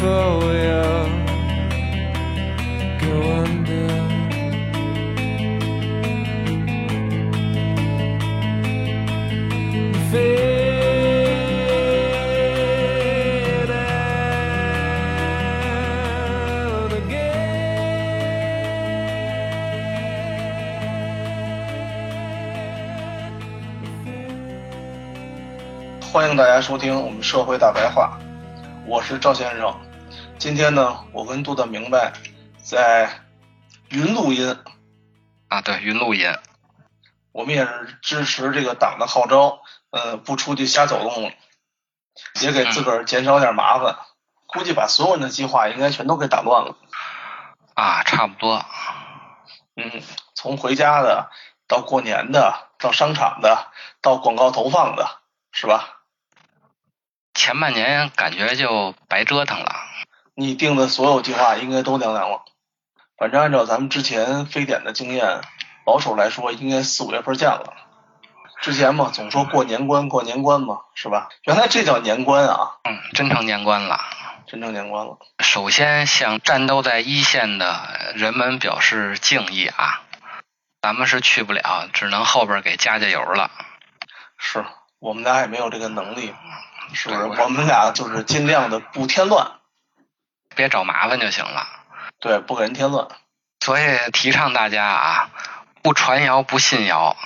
circle before we all go under. Fade out again. 欢迎大家收听我们社会大白话，我是赵先生。今天呢，我跟杜的明白在云录音，啊，对，云录音，我们也是支持这个党的号召，呃，不出去瞎走动了，也给自个儿减少点麻烦。估计把所有人的计划应该全都给打乱了。啊，差不多，嗯，从回家的到过年的，到商场的，到广告投放的，是吧？前半年感觉就白折腾了。你定的所有计划应该都凉凉了。反正按照咱们之前非典的经验，保守来说应该四五月份见了。之前嘛，总说过年关过年关嘛，是吧？原来这叫年关啊，嗯，真成年关了。真成年关了。首先向战斗在一线的人们表示敬意啊！咱们是去不了，只能后边给加加油了。是我们俩也没有这个能力，是不是？我们俩就是尽量的不添乱，别找麻烦就行了。对，不给人添乱。所以提倡大家啊，不传谣不信谣，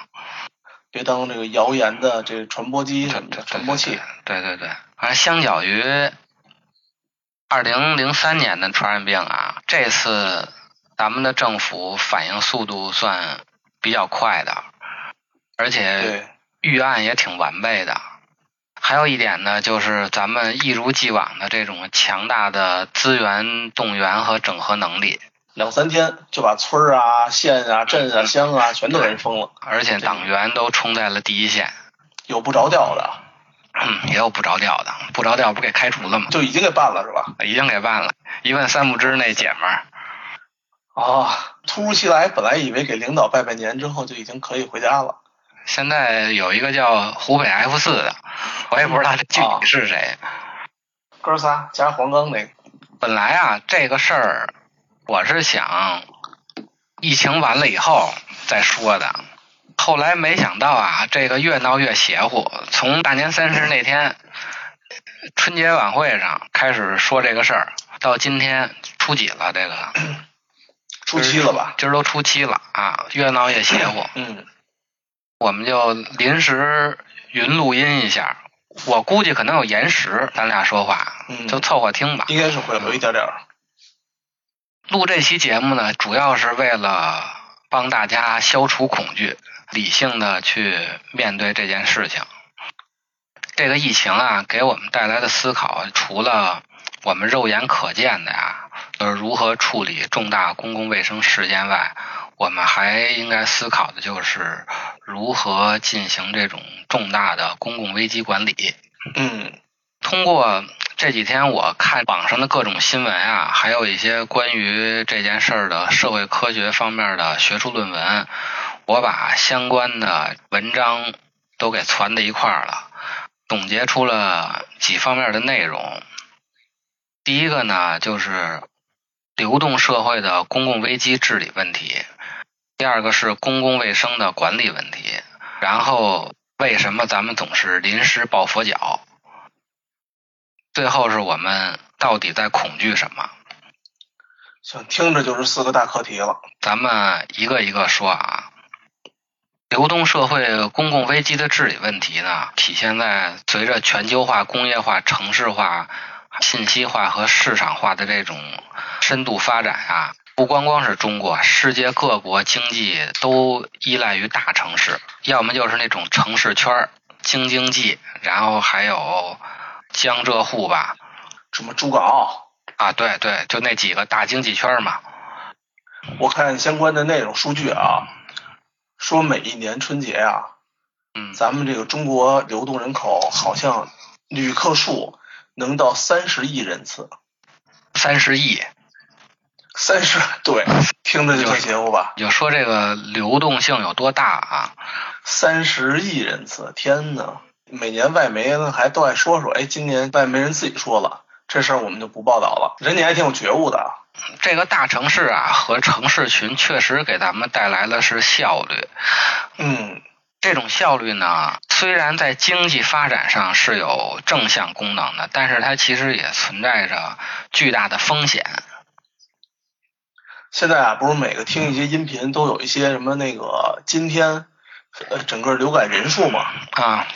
别当这个谣言的这个传播机对什么的传播器。对对对，反正相较于二零零三年的传染病啊，这次咱们的政府反应速度算比较快的，而且，预案也挺完备的。还有一点呢，就是咱们一如既往的这种强大的资源动员和整合能力，两三天就把村儿啊、县啊、镇啊、乡啊全都给人封了，而且党员都冲在了第一线。有不着调的嗯，也有不着调的，不着调不给开除了吗？就已经给办了，是吧？已经给办了。一问三不知那姐们儿，啊，突如其来，本来以为给领导拜拜年之后就已经可以回家了。现在有一个叫湖北 F 四的，我也不知道这具体是谁。哥仨加黄冈那个，本来啊，这个事儿我是想疫情完了以后再说的，后来没想到啊，这个越闹越邪乎。从大年三十那天春节晚会上开始说这个事儿，到今天初几了？这个 初七了吧？今儿都初七了啊，越闹越邪乎。嗯，我们就临时云录音一下，我估计可能有延时，咱俩说话嗯就凑合听吧。应该是会有一点点儿。录这期节目呢，主要是为了帮大家消除恐惧，理性的去面对这件事情。这个疫情啊，给我们带来的思考，除了我们肉眼可见的呀，就是如何处理重大公共卫生事件外，我们还应该思考的就是如何进行这种重大的公共危机管理。嗯通过这几天我看网上的各种新闻啊，还有一些关于这件事儿的社会科学方面的学术论文，我把相关的文章都给攒在一块儿了，总结出了几方面的内容。第一个呢，就是流动社会的公共危机治理问题；第二个是公共卫生的管理问题；然后为什么咱们总是临时抱佛脚？最后是我们到底在恐惧什么？行，听着就是四个大课题了。咱们一个一个说啊。流动社会公共危机的治理问题呢，体现在随着全球化、工业化、城市化、信息化和市场化的这种深度发展啊。不光光是中国，世界各国经济都依赖于大城市，要么就是那种城市圈京津冀，然后还有江浙沪吧，什么珠港澳啊，对对，就那几个大经济圈嘛。我看相关的内容数据啊，说每一年春节啊，嗯，咱们这个中国流动人口好像旅客数能到三十亿人次。三十亿。三十对，听着就特邪乎吧？就说这个流动性有多大啊？三十亿人次，天呐！每年外媒呢还都爱说说，哎，今年外媒人自己说了，这事儿我们就不报道了。人家还挺有觉悟的。这个大城市啊和城市群确实给咱们带来的是效率。嗯，这种效率呢，虽然在经济发展上是有正向功能的，但是它其实也存在着巨大的风险。现在啊，不是每个听一些音频都有一些什么那个今天呃整个流感人数嘛啊，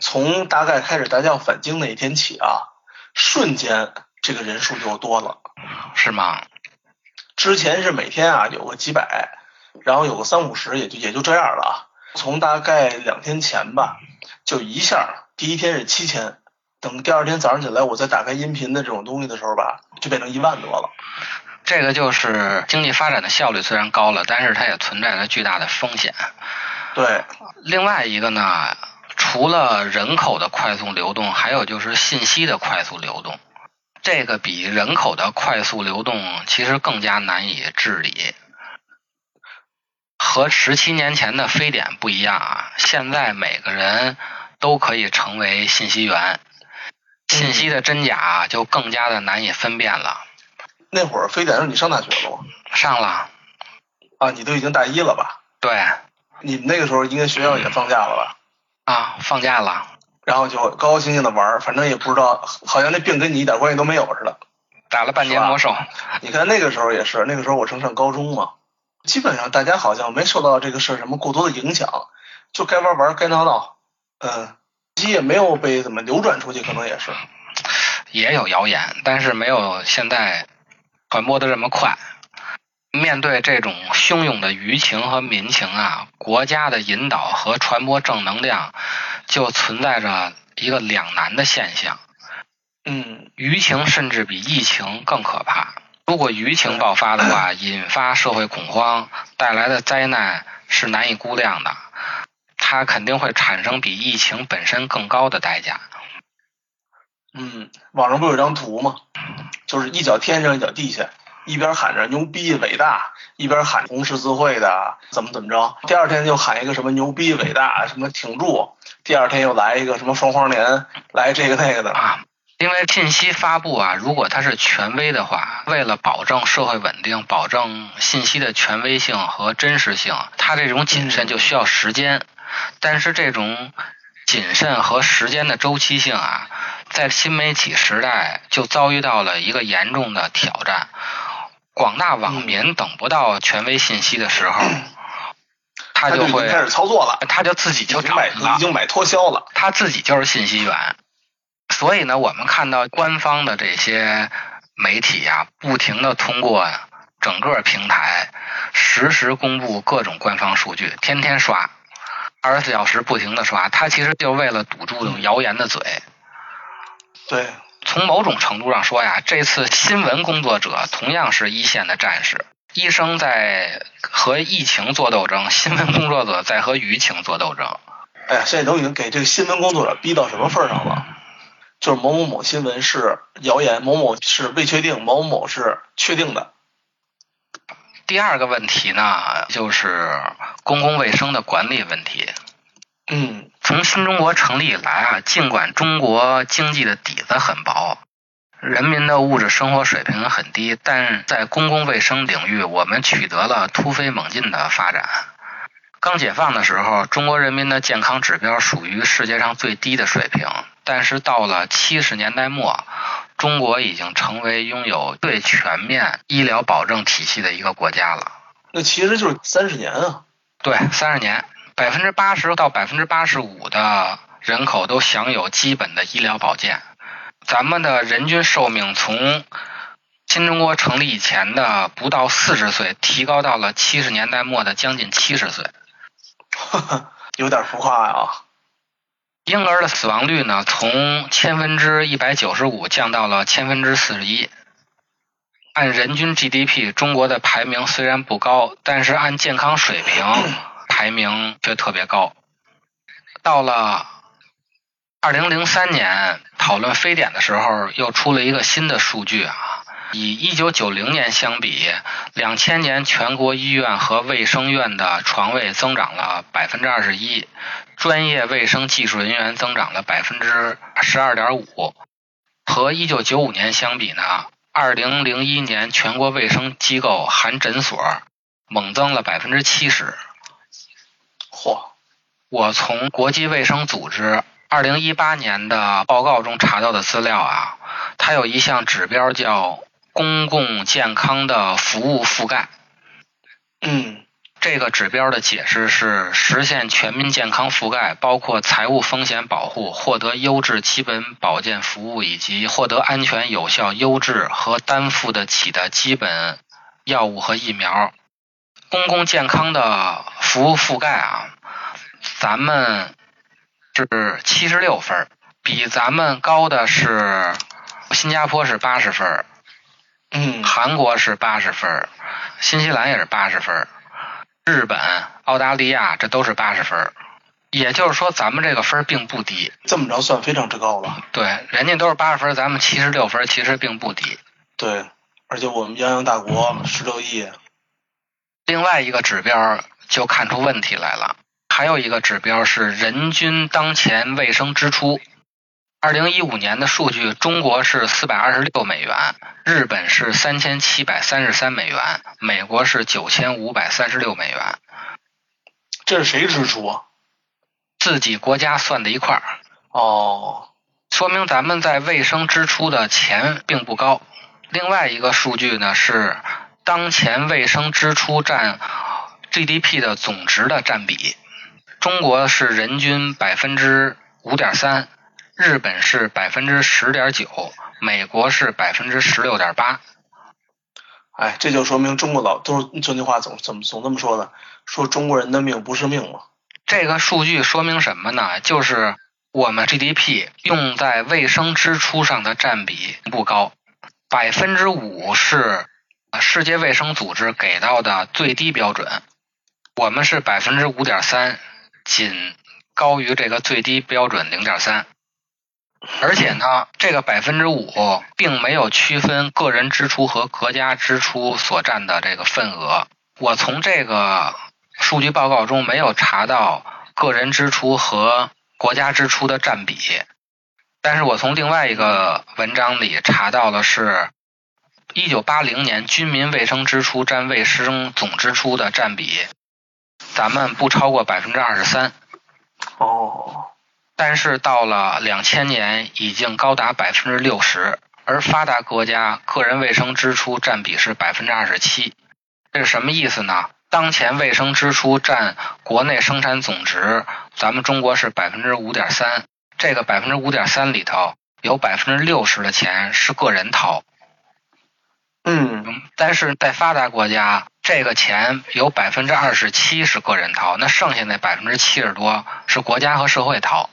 从大概开始大家返京那一天起啊，瞬间这个人数就多了，是吗？之前是每天啊有个几百，然后有个三五十，也就也就这样了啊。从大概两天前吧，就一下第一天是七千，等第二天早上起来我再打开音频的这种东西的时候吧，就变成一万多了。这个就是经济发展的效率虽然高了，但是它也存在着巨大的风险。对，另外一个呢，除了人口的快速流动，还有就是信息的快速流动。这个比人口的快速流动其实更加难以治理。和十七年前的非典不一样啊，现在每个人都可以成为信息源，信息的真假就更加的难以分辨了。那会儿非典时候你上大学了吗？上了。啊，你都已经大一了吧？对。你们那个时候应该学校也放假了吧？啊，放假了。然后就高高兴兴的玩，反正也不知道，好像那病跟你一点关系都没有似的。打了半年魔兽。你看那个时候也是，那个时候我正上高中嘛，基本上大家好像没受到这个事什么过多的影响，就该玩玩，该闹闹。嗯，机也没有被怎么流转出去，可能也是。也有谣言，但是没有现在。传播的这么快，面对这种汹涌的舆情和民情啊，国家的引导和传播正能量就存在着一个两难的现象。嗯，舆情甚至比疫情更可怕。如果舆情爆发的话，引发社会恐慌，带来的灾难是难以估量的。它肯定会产生比疫情本身更高的代价。嗯，网上不有张图吗？就是一脚天上一脚地下，一边喊着牛逼伟大，一边喊红十字会的怎么怎么着。第二天就喊一个什么牛逼伟大，什么挺住。第二天又来一个什么双黄连，来这个那个的啊。因为信息发布啊，如果它是权威的话，为了保证社会稳定，保证信息的权威性和真实性，它这种谨慎就需要时间。但是这种谨慎和时间的周期性啊。在新媒体时代，就遭遇到了一个严重的挑战。广大网民等不到权威信息的时候，他就会开始操作了，他就自己就找了，已经买脱销了，他自己就是信息源。所以呢，我们看到官方的这些媒体啊，不停的通过整个平台实时公布各种官方数据，天天刷，二十四小时不停的刷，他其实就为了堵住谣言的嘴。对，从某种程度上说呀，这次新闻工作者同样是一线的战士。医生在和疫情做斗争，新闻工作者在和舆情做斗争。哎呀，现在都已经给这个新闻工作者逼到什么份上了？就是某某某新闻是谣言，某某是未确定，某某是确定的。第二个问题呢，就是公共卫生的管理问题。嗯。从新中国成立以来啊，尽管中国经济的底子很薄，人民的物质生活水平很低，但在公共卫生领域，我们取得了突飞猛进的发展。刚解放的时候，中国人民的健康指标属于世界上最低的水平。但是到了七十年代末，中国已经成为拥有最全面医疗保证体系的一个国家了。那其实就是三十年啊。对，三十年，百分之八十到百分之八十五的人口都享有基本的医疗保健。咱们的人均寿命从新中国成立以前的不到四十岁，提高到了七十年代末的将近七十岁。有点浮夸呀。婴儿的死亡率呢，从千分之一百九十五降到了千分之四十一。按人均 GDP，中国的排名虽然不高，但是按健康水平排名却特别高。到了二零零三年讨论非典的时候，又出了一个新的数据啊。以一九九零年相比，两千年全国医院和卫生院的床位增长了百分之二十一，专业卫生技术人员增长了百分之十二点五。和一九九五年相比呢，二零零一年全国卫生机构含诊所猛增了百分之七十。嚯！我从国际卫生组织二零一八年的报告中查到的资料啊，它有一项指标叫。公共健康的服务覆盖，嗯，这个指标的解释是实现全民健康覆盖，包括财务风险保护、获得优质基本保健服务以及获得安全、有效、优质和担负得起的基本药物和疫苗。公共健康的服务覆盖啊，咱们是七十六分，比咱们高的是新加坡是八十分。嗯，韩国是八十分，新西兰也是八十分，日本、澳大利亚这都是八十分，也就是说咱们这个分并不低。这么着算非常之高了。对，人家都是八十分，咱们七十六分，其实并不低。对，而且我们泱泱大国十六亿。另外一个指标就看出问题来了，还有一个指标是人均当前卫生支出。二零一五年的数据，中国是四百二十六美元，日本是三千七百三十三美元，美国是九千五百三十六美元。这是谁支出啊？自己国家算的一块儿。哦，说明咱们在卫生支出的钱并不高。另外一个数据呢是当前卫生支出占 GDP 的总值的占比，中国是人均百分之五点三。日本是百分之十点九，美国是百分之十六点八。哎，这就说明中国老都是这句话总怎么总这么说的？说中国人的命不是命嘛。这个数据说明什么呢？就是我们 GDP 用在卫生支出上的占比不高，百分之五是世界卫生组织给到的最低标准，我们是百分之五点三，仅高于这个最低标准零点三。而且呢，这个百分之五并没有区分个人支出和国家支出所占的这个份额。我从这个数据报告中没有查到个人支出和国家支出的占比，但是我从另外一个文章里查到了是，一九八零年军民卫生支出占卫生总支出的占比，咱们不超过百分之二十三。哦。但是到了两千年，已经高达百分之六十，而发达国家个人卫生支出占比是百分之二十七。这是什么意思呢？当前卫生支出占国内生产总值，咱们中国是百分之五点三。这个百分之五点三里头，有百分之六十的钱是个人掏。嗯，但是在发达国家，这个钱有百分之二十七是个人掏，那剩下那百分之七十多是国家和社会掏。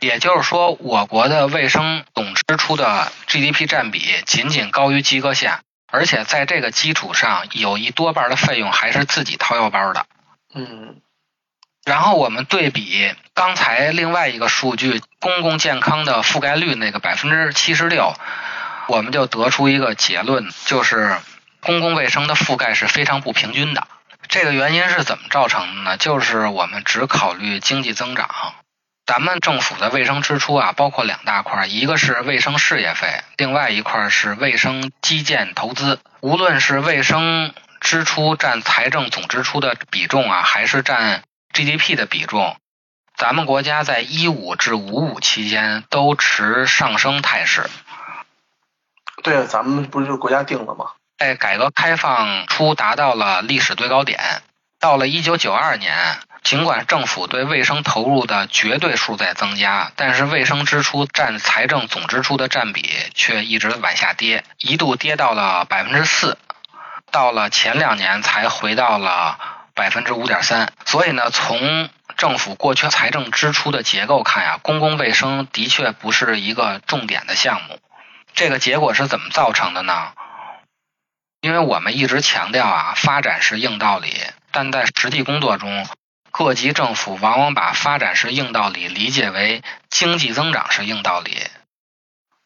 也就是说，我国的卫生总支出的 GDP 占比仅仅高于及格线，而且在这个基础上，有一多半的费用还是自己掏腰包的。嗯。然后我们对比刚才另外一个数据，公共健康的覆盖率那个百分之七十六，我们就得出一个结论，就是公共卫生的覆盖是非常不平均的。这个原因是怎么造成的呢？就是我们只考虑经济增长。咱们政府的卫生支出啊，包括两大块，一个是卫生事业费，另外一块是卫生基建投资。无论是卫生支出占财政总支出的比重啊，还是占 GDP 的比重，咱们国家在一五至五五期间都持上升态势。对，咱们不是就国家定的吗？在改革开放初达到了历史最高点，到了一九九二年，尽管政府对卫生投入的绝对数在增加，但是卫生支出占财政总支出的占比却一直往下跌，一度跌到了百分之四，到了前两年才回到了百分之五点三。所以呢，从政府过去财政支出的结构看呀，公共卫生的确不是一个重点的项目。这个结果是怎么造成的呢？因为我们一直强调啊，发展是硬道理，但在实际工作中，各级政府往往把发展是硬道理理解为经济增长是硬道理。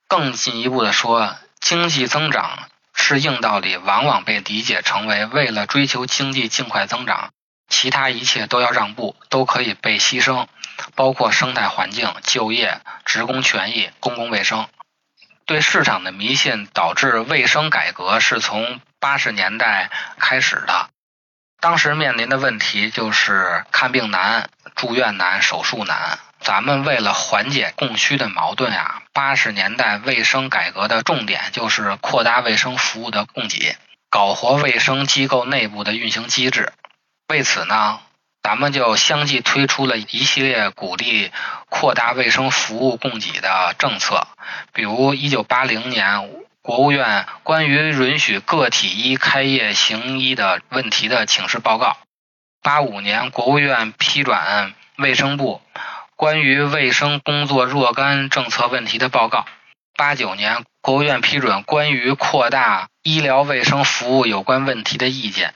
更进一步的说，经济增长是硬道理，往往被理解成为为了追求经济尽快增长，其他一切都要让步，都可以被牺牲，包括生态环境、就业、职工权益、公共卫生。对市场的迷信导致卫生改革是从八十年代开始的。当时面临的问题就是看病难、住院难、手术难。咱们为了缓解供需的矛盾啊，八十年代卫生改革的重点就是扩大卫生服务的供给，搞活卫生机构内部的运行机制。为此呢，咱们就相继推出了一系列鼓励扩大卫生服务供给的政策，比如一九八零年国务院关于允许个体医开业行医的问题的请示报告，八五年国务院批转卫生部关于卫生工作若干政策问题的报告，八九年国务院批准关于扩大医疗卫生服务有关问题的意见。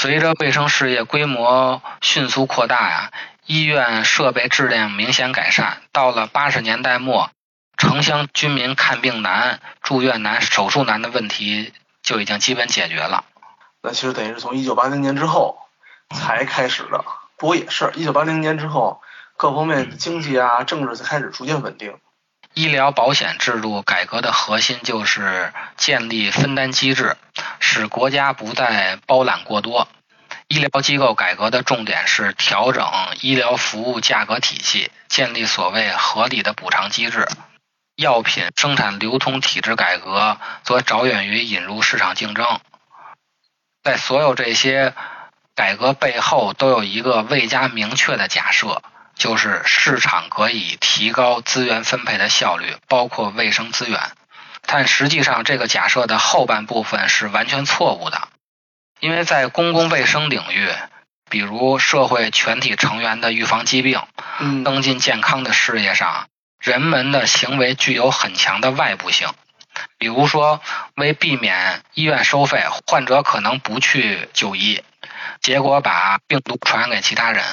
随着卫生事业规模迅速扩大呀，医院设备质量明显改善。到了八十年代末，城乡居民看病难、住院难、手术难的问题就已经基本解决了。那其实等于是从一九八零年之后才开始的。不过也是一九八零年之后，各方面经济啊、政治才开始逐渐稳定。医疗保险制度改革的核心就是建立分担机制，使国家不再包揽过多。医疗机构改革的重点是调整医疗服务价格体系，建立所谓合理的补偿机制。药品生产流通体制改革则着眼于引入市场竞争。在所有这些改革背后，都有一个未加明确的假设。就是市场可以提高资源分配的效率，包括卫生资源。但实际上，这个假设的后半部分是完全错误的，因为在公共卫生领域，比如社会全体成员的预防疾病、增进健康的事业上，人们的行为具有很强的外部性。比如说，为避免医院收费，患者可能不去就医，结果把病毒传染给其他人。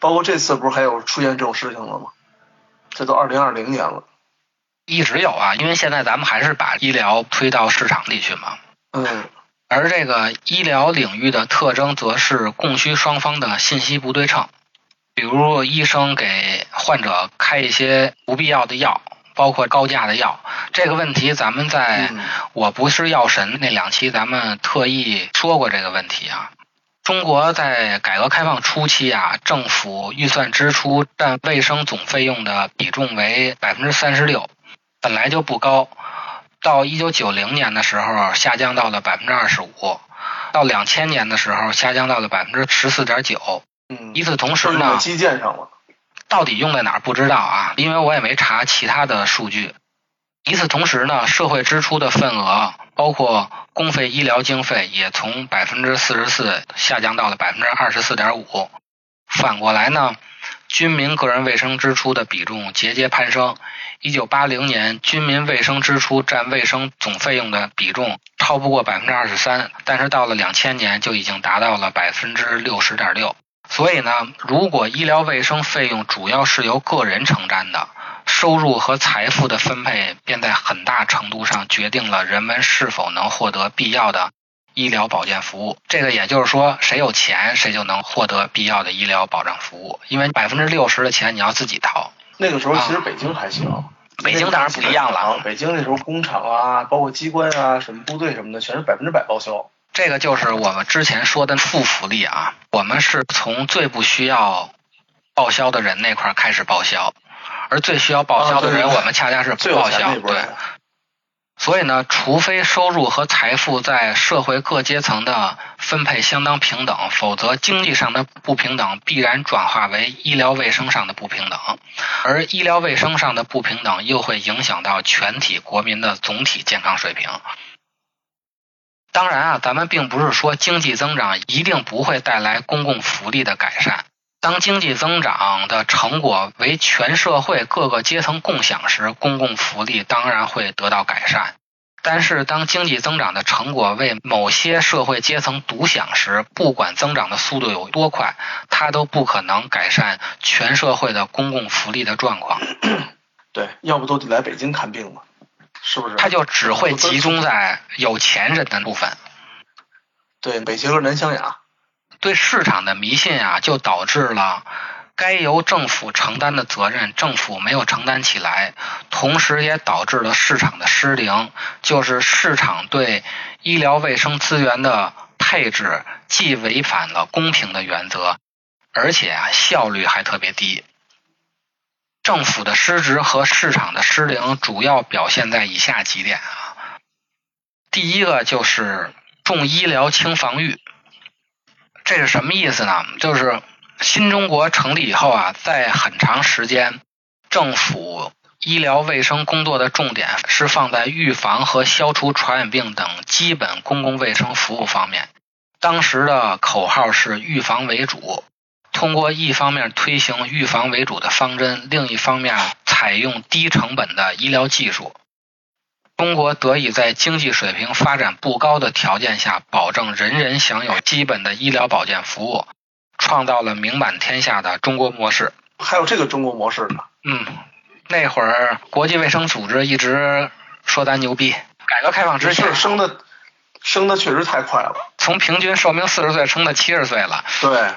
包括这次不是还有出现这种事情了吗？这都二零二零年了，一直有啊，因为现在咱们还是把医疗推到市场里去嘛。嗯。而这个医疗领域的特征，则是供需双方的信息不对称。比如，医生给患者开一些不必要的药，包括高价的药。这个问题，咱们在我不是药神那两期，咱们特意说过这个问题啊。中国在改革开放初期啊，政府预算支出占卫生总费用的比重为百分之三十六，本来就不高。到一九九零年的时候，下降到了百分之二十五，到两千年的时候，下降到了百分之十四点九。嗯。与此同时呢，基建上了。到底用在哪儿不知道啊，因为我也没查其他的数据。与此同时呢，社会支出的份额，包括公费医疗经费，也从百分之四十四下降到了百分之二十四点五。反过来呢，军民个人卫生支出的比重节节攀升。一九八零年，军民卫生支出占卫生总费用的比重超不过百分之二十三，但是到了两千年就已经达到了百分之六十点六。所以呢，如果医疗卫生费用主要是由个人承担的。收入和财富的分配，便在很大程度上决定了人们是否能获得必要的医疗保健服务。这个也就是说，谁有钱，谁就能获得必要的医疗保障服务。因为百分之六十的钱你要自己掏。那个时候其实北京还行，北京当然不一样了。北京那时候工厂啊，包括机关啊，什么部队什么的，全是百分之百报销。这个就是我们之前说的负福利啊，我们是从最不需要报销的人那块儿开始报销，而最需要报销的人，我们恰恰是不报销。对，所以呢，除非收入和财富在社会各阶层的分配相当平等，否则经济上的不平等必然转化为医疗卫生上的不平等，而医疗卫生上的不平等又会影响到全体国民的总体健康水平。当然啊，咱们并不是说经济增长一定不会带来公共福利的改善。当经济增长的成果为全社会各个阶层共享时，公共福利当然会得到改善。但是，当经济增长的成果为某些社会阶层独享时，不管增长的速度有多快，它都不可能改善全社会的公共福利的状况。对，要不都得来北京看病了，是不是？它就只会集中在有钱人的部分。对北京和南湘雅，对市场的迷信啊，就导致了该由政府承担的责任，政府没有承担起来，同时也导致了市场的失灵，就是市场对医疗卫生资源的配置既违反了公平的原则，而且啊效率还特别低。政府的失职和市场的失灵主要表现在以下几点啊。第一个就是重医疗轻防御，这是什么意思呢？就是新中国成立以后啊，在很长时间，政府医疗卫生工作的重点是放在预防和消除传染病等基本公共卫生服务方面。当时的口号是预防为主，通过一方面推行预防为主的方针，另一方面采用低成本的医疗技术。中国得以在经济水平发展不高的条件下，保证人人享有基本的医疗保健服务，创造了名满天下的中国模式。还有这个中国模式呢。嗯，那会儿国际卫生组织一直说咱牛逼，改革开放之前儿升的升的确实太快了。从平均寿命四十岁升到七十岁了。对，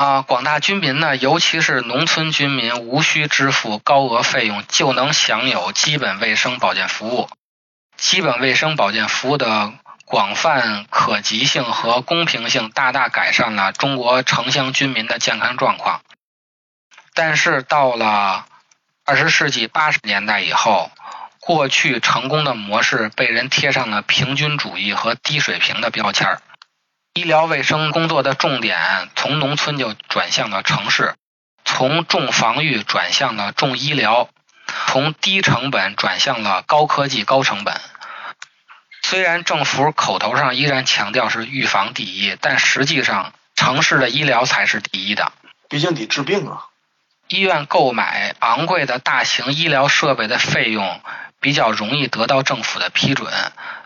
啊，广大居民呢，尤其是农村居民，无需支付高额费用就能享有基本卫生保健服务。基本卫生保健服务的广泛可及性和公平性，大大改善了中国城乡居民的健康状况。但是到了二十世纪八十年代以后，过去成功的模式被人贴上了平均主义和低水平的标签儿。医疗卫生工作的重点从农村就转向了城市，从重防御转向了重医疗，从低成本转向了高科技高成本。虽然政府口头上依然强调是预防第一，但实际上城市的医疗才是第一的。毕竟得治病啊。医院购买昂贵的大型医疗设备的费用比较容易得到政府的批准。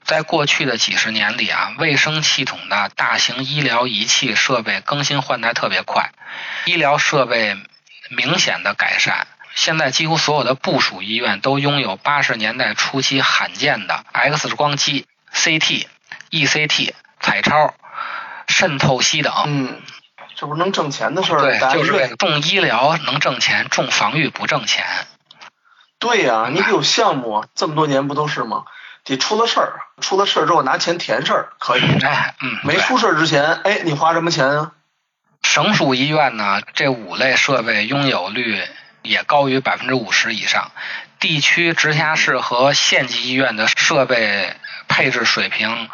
在过去的几十年里啊，卫生系统的大型医疗仪器设备更新换代特别快，医疗设备明显的改善。现在几乎所有的部属医院都拥有八十年代初期罕见的 X 光机、CT、ECT、彩超、渗透析等。嗯，这不是能挣钱的事儿，对就是重医疗能挣钱，重防御不挣钱。对呀、你得有项目啊，这么多年不都是吗？得出了事儿，出了事儿之后拿钱填事儿可以，哎，嗯，没出事儿之前，哎，你花什么钱啊？省属医院呢，这五类设备拥有率也高于百分之五十以上。地区直辖市和县级医院的设备配置水平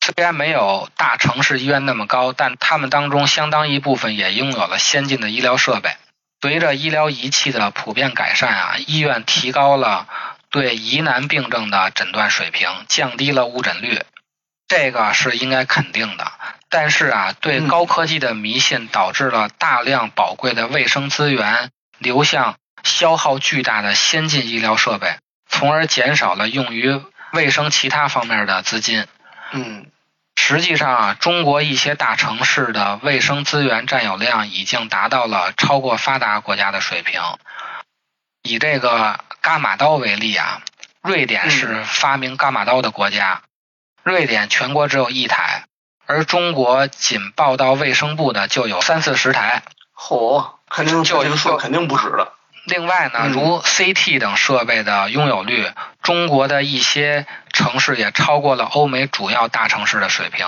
虽然没有大城市医院那么高，但他们当中相当一部分也拥有了先进的医疗设备。随着医疗仪器的普遍改善啊，医院提高了对疑难病症的诊断水平，降低了误诊率，这个是应该肯定的。但是啊，对嗯高科技的迷信导致了大量宝贵的卫生资源流向消耗巨大的先进医疗设备，从而减少了用于卫生其他方面的资金。嗯，实际上啊，中国一些大城市的卫生资源占有量已经达到了超过发达国家的水平。以这个伽马刀为例啊，瑞典是发明伽马刀的国家，瑞典全国只有一台，而中国仅报到卫生部的就有三四十台。嚯，肯定就这个数肯定不止了。另外呢，嗯如 CT 等设备的拥有率，中国的一些城城市也超过了欧美主要大城市的水平。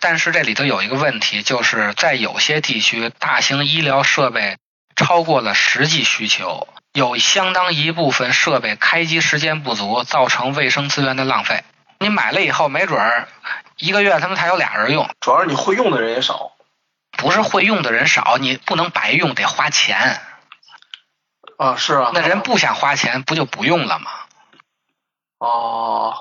但是这里头有一个问题，就是在有些地区，大型医疗设备超过了实际需求，有相当一部分设备开机时间不足，造成卫生资源的浪费。你买了以后，没准儿一个月他们才有俩人用，主要是你会用的人也少。不是会用的人少，你不能白用，得花钱。啊，是啊。那人不想花钱，不就不用了吗？哦，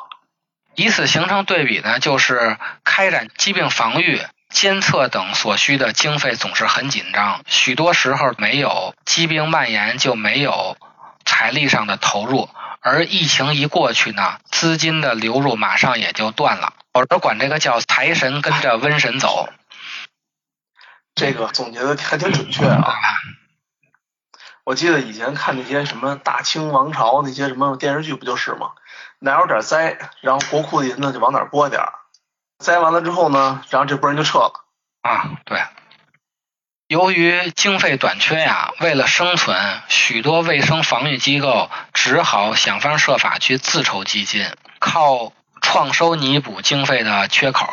以此形成对比呢，就是开展疾病防御、监测等所需的经费总是很紧张，许多时候没有疾病蔓延就没有财力上的投入，而疫情一过去呢，资金的流入马上也就断了。有人管这个叫财神跟着瘟神走。这个总结的还挺准确啊！我记得以前看那些什么大清王朝那些什么电视剧，不就是吗？哪有点灾，然后国库的银子就往哪拨点儿，栽完了之后呢，然后这波人就撤了。啊，对。由于经费短缺呀，为了生存，许多卫生防御机构只好想方设法去自筹基金，靠创收弥补经费的缺口。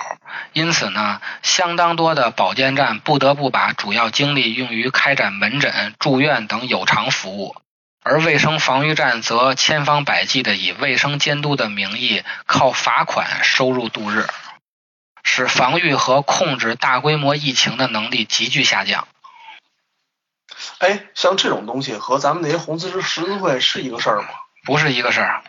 因此呢，相当多的保健站不得不把主要精力用于开展门诊、住院等有偿服务，而卫生防御站则千方百计的以卫生监督的名义，靠罚款收入度日，使防御和控制大规模疫情的能力急剧下降。哎，像这种东西和咱们那些红十字十字会是一个事儿吗？不是一个事儿。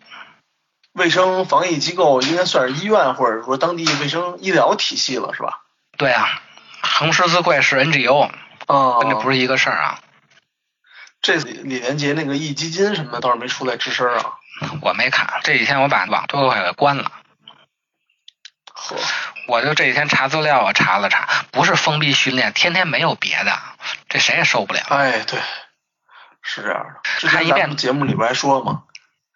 卫生防疫机构应该算是医院或者说当地卫生医疗体系了，是吧？对啊，红十字会是 NGO，啊，跟这不是一个事儿啊。这李连杰那个壹基金什么的倒是没出来吱声啊。我没看，这几天我把网都给关了。呵，我就这几天查资料，我查了查，不是封闭训练，天天没有别的，这谁也受不了。哎，对，是这样的。之看一遍前咱们节目里边还说嘛，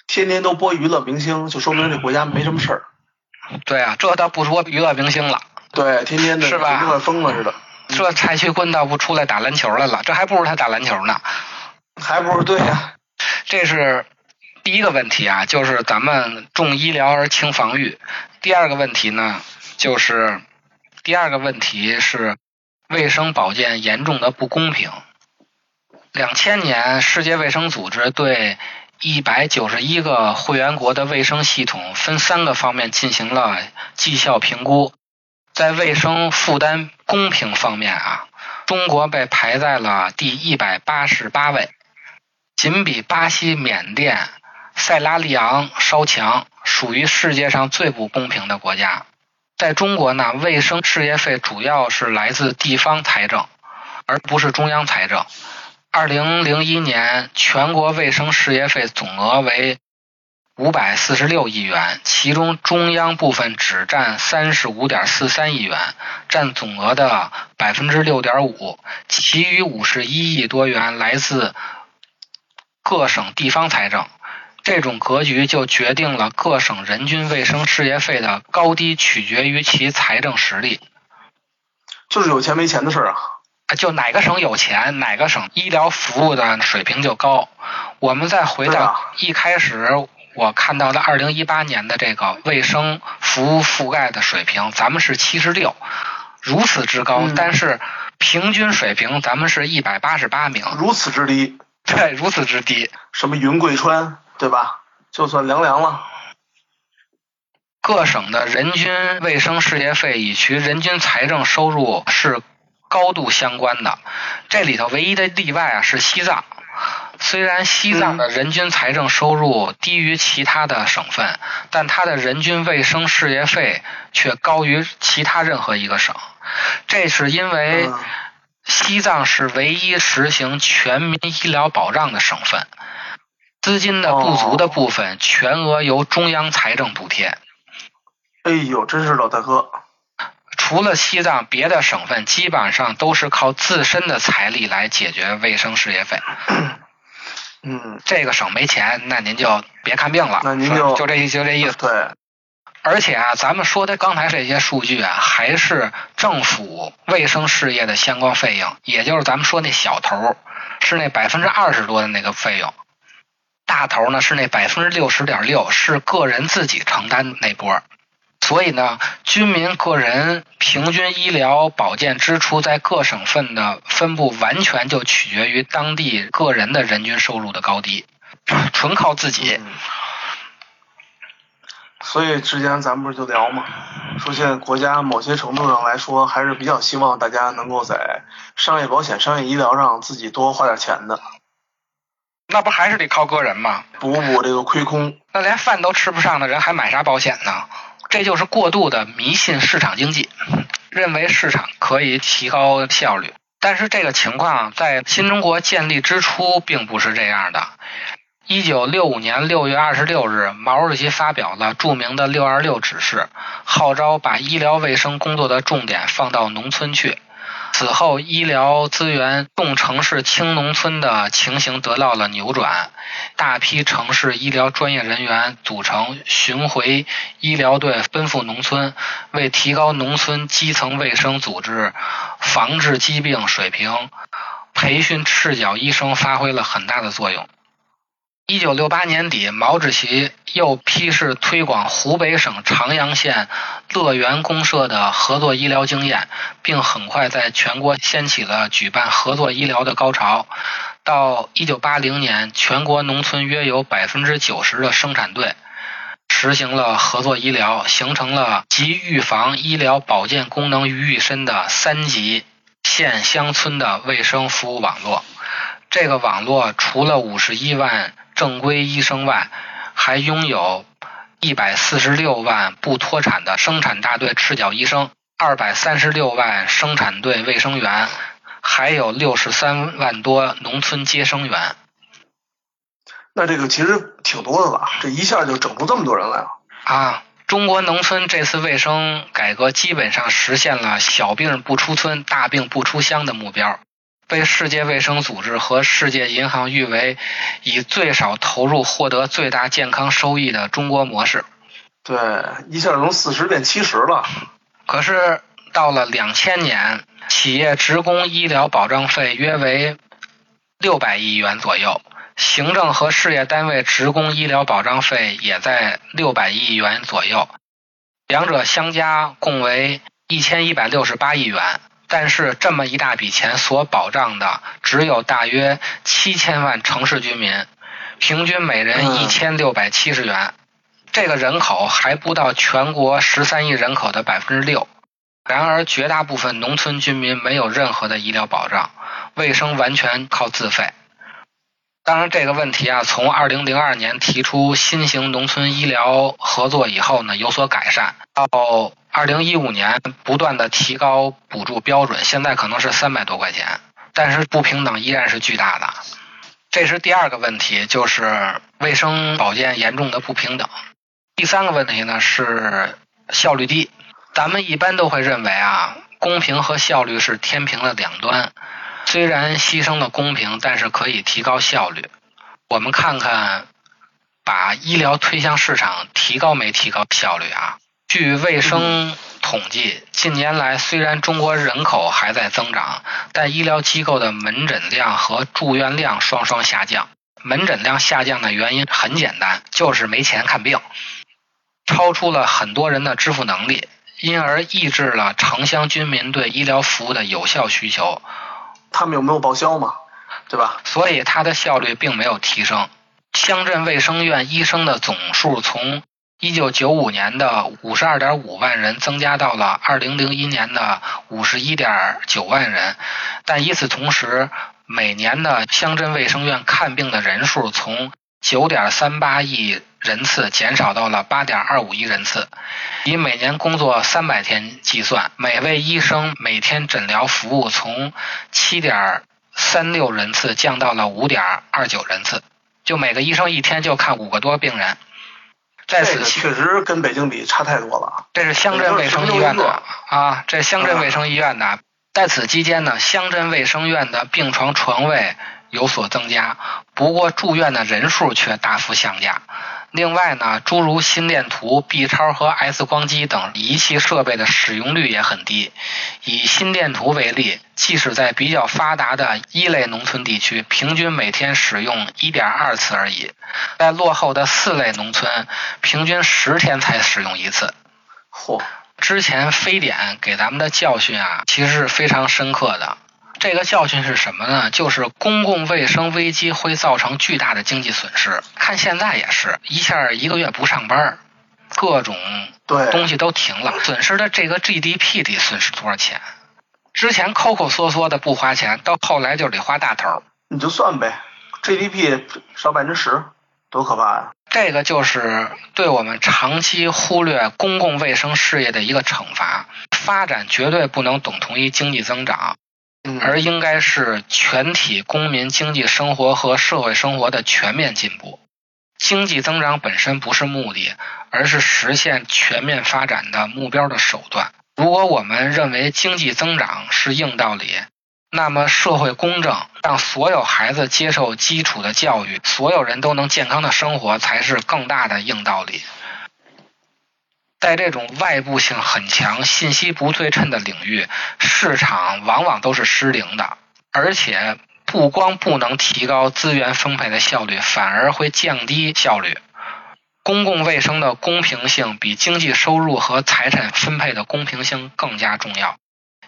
天天都播娱乐明星，就说明这国家没什么事儿。对啊，这倒不说娱乐明星了，对，天天的是吧乐疯了似的，这蔡徐坤倒不出来打篮球来了，这还不如他打篮球呢。还不如对呀、这是第一个问题啊，就是咱们重医疗而轻防御。第二个问题呢，就是第二个问题是卫生保健严重的不公平。两千年，世界卫生组织对一百九十一个会员国的卫生系统分三个方面进行了绩效评估，在卫生负担公平方面啊，中国被排在了第一百八十八位。仅比巴西、缅甸、塞拉利昂稍强，属于世界上最不公平的国家。在中国呢，卫生事业费主要是来自地方财政，而不是中央财政。二零零一年全国卫生事业费总额为五百四十六亿元，其中中央部分只占三十五点四三亿元，占总额的百分之六点五，其余五十一亿多元来自各省地方财政。这种格局就决定了各省人均卫生事业费的高低取决于其财政实力。就是有钱没钱的事儿啊。啊就哪个省有钱，哪个省医疗服务的水平就高。我们再回到一开始我看到的二零一八年的这个卫生服务覆盖的水平，咱们是七十六，如此之高，嗯但是平均水平咱们是一百八十八名，如此之低，对，如此之低。什么云贵川，对吧？就算凉凉了。各省的人均卫生事业费与其人均财政收入是高度相关的。这里头唯一的例外啊是西藏，虽然西藏的人均财政收入低于其他的省份，但它的人均卫生事业费却高于其他任何一个省。这是因为嗯西藏是唯一实行全民医疗保障的省份，资金的不足的部分全额由中央财政补贴。哎呦，真是老大哥。除了西藏，别的省份基本上都是靠自身的财力来解决卫生事业费。嗯，这个省没钱，那您就别看病了，那您就就这意就这意思。对，而且啊，咱们说的刚才这些数据啊，还是政府卫生事业的相关费用，也就是咱们说那小头儿，是那百分之二十多的那个费用。大头呢是那百分之六十点六，是个人自己承担那波。所以呢，居民个人平均医疗保健支出在各省份的分布，完全就取决于当地个人的人均收入的高低，纯靠自己。所以之前咱们不是就聊嘛，说现在国家某些程度上来说，还是比较希望大家能够在商业保险、商业医疗上自己多花点钱的，那不还是得靠个人吗？补补这个亏空。那连饭都吃不上的人还买啥保险呢？这就是过度的迷信市场经济，认为市场可以提高效率。但是这个情况在新中国建立之初并不是这样的。一九六五年六月二十六日，毛主席发表了著名的“六二六”指示，号召把医疗卫生工作的重点放到农村去。此后，医疗资源重城市轻农村的情形得到了扭转，大批城市医疗专业人员组成巡回医疗队，奔赴农村，为提高农村基层卫生组织、防治疾病水平、培训赤脚医生发挥了很大的作用。一九六八年底，毛主席又批示推广湖北省长阳县乐园公社的合作医疗经验，并很快在全国掀起了举办合作医疗的高潮。到一九八零年，全国农村约有百分之九十的生产队实行了合作医疗，形成了集预防医疗保健功能于一身的三级县乡村的卫生服务网络。这个网络除了五十一万正规医生外，还拥有一百四十六万不脱产的生产大队赤脚医生，二百三十六万生产队卫生员，还有六十三万多农村接生员。那这个其实挺多的吧？这一下就整出这么多人来了。啊，中国农村这次卫生改革基本上实现了小病不出村、大病不出乡的目标。被世界卫生组织和世界银行誉为以最少投入获得最大健康收益的中国模式。对，一下从四十变七十了。可是到了两千年，企业职工医疗保障费约为六百亿元左右，行政和事业单位职工医疗保障费也在六百亿元左右，两者相加共为一千一百六十八亿元。但是这么一大笔钱所保障的只有大约七千万城市居民，平均每人一千六百七十元，这个人口还不到全国十三亿人口的百分之六。然而，绝大部分农村居民没有任何的医疗保障，卫生完全靠自费。当然，这个问题啊，从二零零二年提出新型农村医疗合作以后呢，有所改善。到二零一五年，不断的提高补助标准，现在可能是三百多块钱，但是不平等依然是巨大的。这是第二个问题，就是卫生保健严重的不平等。第三个问题呢是效率低。咱们一般都会认为啊，公平和效率是天平的两端。虽然牺牲了公平，但是可以提高效率。我们看看，把医疗推向市场，提高没提高效率啊？据卫生统计，近年来虽然中国人口还在增长，但医疗机构的门诊量和住院量双双下降。门诊量下降的原因很简单，就是没钱看病，超出了很多人的支付能力，因而抑制了城乡居民对医疗服务的有效需求。他们有没有报销嘛？对吧？所以它的效率并没有提升。乡镇卫生院医生的总数从一九九五年的五十二点五万人增加到了二零零一年的五十一点九万人，但与此同时，每年的乡镇卫生院看病的人数从九点三八亿人次减少到了八点二五亿人次。以每年工作三百天计算，每位医生每天诊疗服务从七点三六人次降到了五点二九人次，就每个医生一天就看五个多病人。在此确实跟北京比差太多了。这是乡镇卫生医院的啊，这乡镇卫生医院的。在此期间呢，乡镇卫生院的病床床位有所增加，不过住院的人数却大幅下降。另外呢，诸如心电图、B 超和 X 光机等仪器设备的使用率也很低。以心电图为例，即使在比较发达的一类农村地区，平均每天使用1.2次而已；在落后的四类农村，平均十天才使用一次。嚯！之前非典给咱们的教训啊，其实是非常深刻的。这个教训是什么呢？就是公共卫生危机会造成巨大的经济损失。看现在也是一下一个月不上班，各种对东西都停了，损失的这个 GDP 得损失多少钱？之前抠抠缩缩的不花钱，到后来就得花大头。你就算呗，GDP 少百分之十，多可怕呀！这个就是对我们长期忽略公共卫生事业的一个惩罚。发展绝对不能等同于经济增长。而应该是全体公民经济生活和社会生活的全面进步。经济增长本身不是目的，而是实现全面发展的目标的手段。如果我们认为经济增长是硬道理，那么社会公正，让所有孩子接受基础的教育，所有人都能健康的生活，才是更大的硬道理。在这种外部性很强、信息不对称的领域，市场往往都是失灵的，而且不光不能提高资源分配的效率，反而会降低效率。公共卫生的公平性比经济收入和财产分配的公平性更加重要，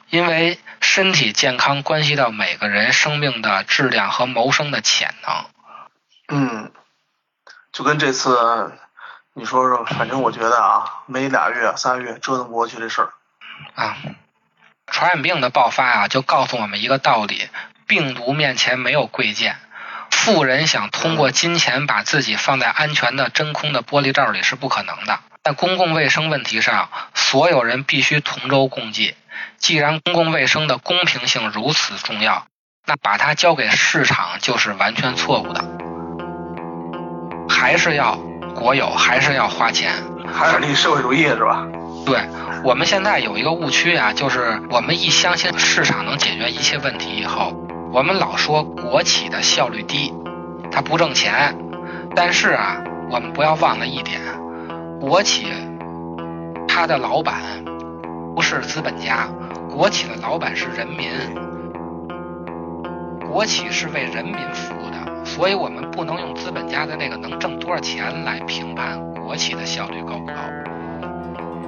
因为身体健康关系到每个人生命的质量和谋生的潜能。嗯，就跟这次你说说，反正我觉得啊，没俩月、仨月折腾不过去这事儿。啊，传染病的爆发啊，就告诉我们一个道理：病毒面前没有贵贱。富人想通过金钱把自己放在安全的真空的玻璃罩里是不可能的。在公共卫生问题上，所有人必须同舟共济。既然公共卫生的公平性如此重要，那把它交给市场就是完全错误的。还是要国有，还是要花钱。还是那社会主义是吧？对我们现在有一个误区啊，就是我们一相信市场能解决一切问题以后，我们老说国企的效率低，它不挣钱。但是啊，我们不要忘了一点，国企它的老板不是资本家，国企的老板是人民，国企是为人民服务的，所以我们不能用资本家的那个能挣多少钱来评判国企的效率高不高。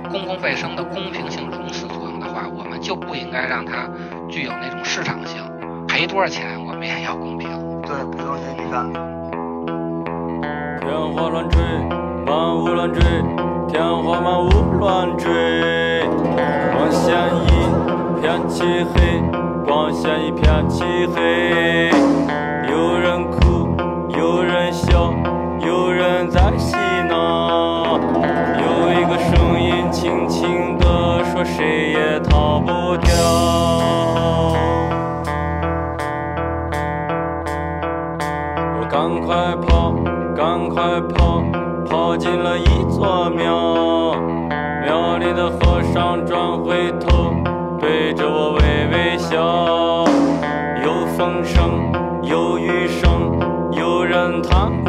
公共卫生的公平性如此作用的话，我们就不应该让它具有那种市场性，赔多少钱我们也要公平。对，赔多少钱你干？天花乱坠，万物乱坠，天花满屋乱坠。光线一片漆黑，光线一片漆黑。有人，有人笑，有人在嬉闹。有一个声音轻轻地说：“谁也逃不掉。”我赶快跑，赶快跑，跑进了一座庙。庙里的和尚转回头，对着我微微笑。有风声，有雨声，人弹